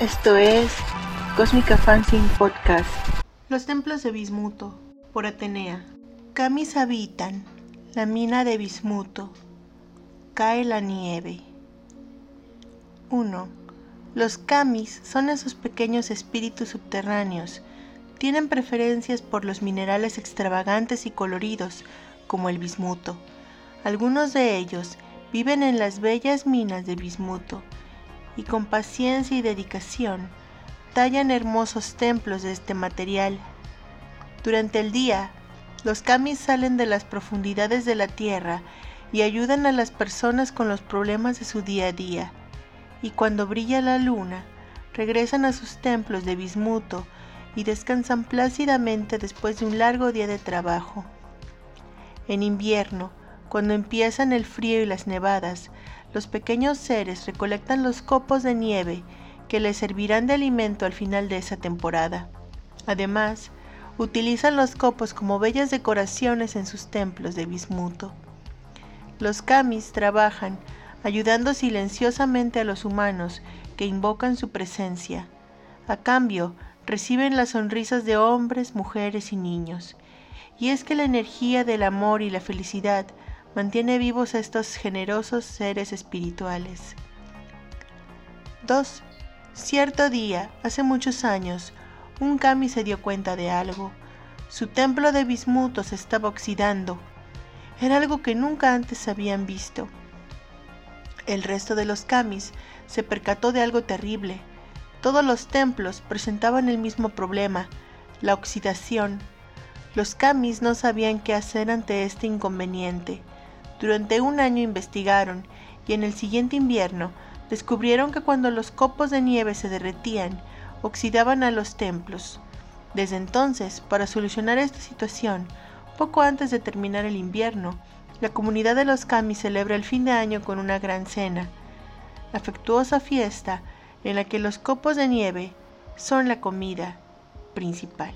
Esto es Cósmica Fanzine Podcast. Los templos de Bismuto, por Atenea. Camis habitan la mina de Bismuto. Cae la nieve. 1. Los Kamis son esos pequeños espíritus subterráneos. Tienen preferencias por los minerales extravagantes y coloridos, como el bismuto. Algunos de ellos viven en las bellas minas de bismuto y con paciencia y dedicación tallan hermosos templos de este material. Durante el día, los kamis salen de las profundidades de la tierra y ayudan a las personas con los problemas de su día a día. Y cuando brilla la luna, regresan a sus templos de bismuto y descansan plácidamente después de un largo día de trabajo. En invierno, cuando empiezan el frío y las nevadas, los pequeños seres recolectan los copos de nieve que les servirán de alimento al final de esa temporada. Además, utilizan los copos como bellas decoraciones en sus templos de bismuto. Los kamis trabajan ayudando silenciosamente a los humanos que invocan su presencia. A cambio, reciben las sonrisas de hombres, mujeres y niños. Y es que la energía del amor y la felicidad mantiene vivos estos generosos seres espirituales. 2. Cierto día, hace muchos años, un kami se dio cuenta de algo. Su templo de bismuto se estaba oxidando. Era algo que nunca antes habían visto. El resto de los kamis se percató de algo terrible. Todos los templos presentaban el mismo problema, la oxidación. Los kamis no sabían qué hacer ante este inconveniente. Durante un año investigaron y en el siguiente invierno descubrieron que cuando los copos de nieve se derretían, oxidaban a los templos. Desde entonces, para solucionar esta situación, poco antes de terminar el invierno, la comunidad de los Kami celebra el fin de año con una gran cena, afectuosa fiesta en la que los copos de nieve son la comida principal.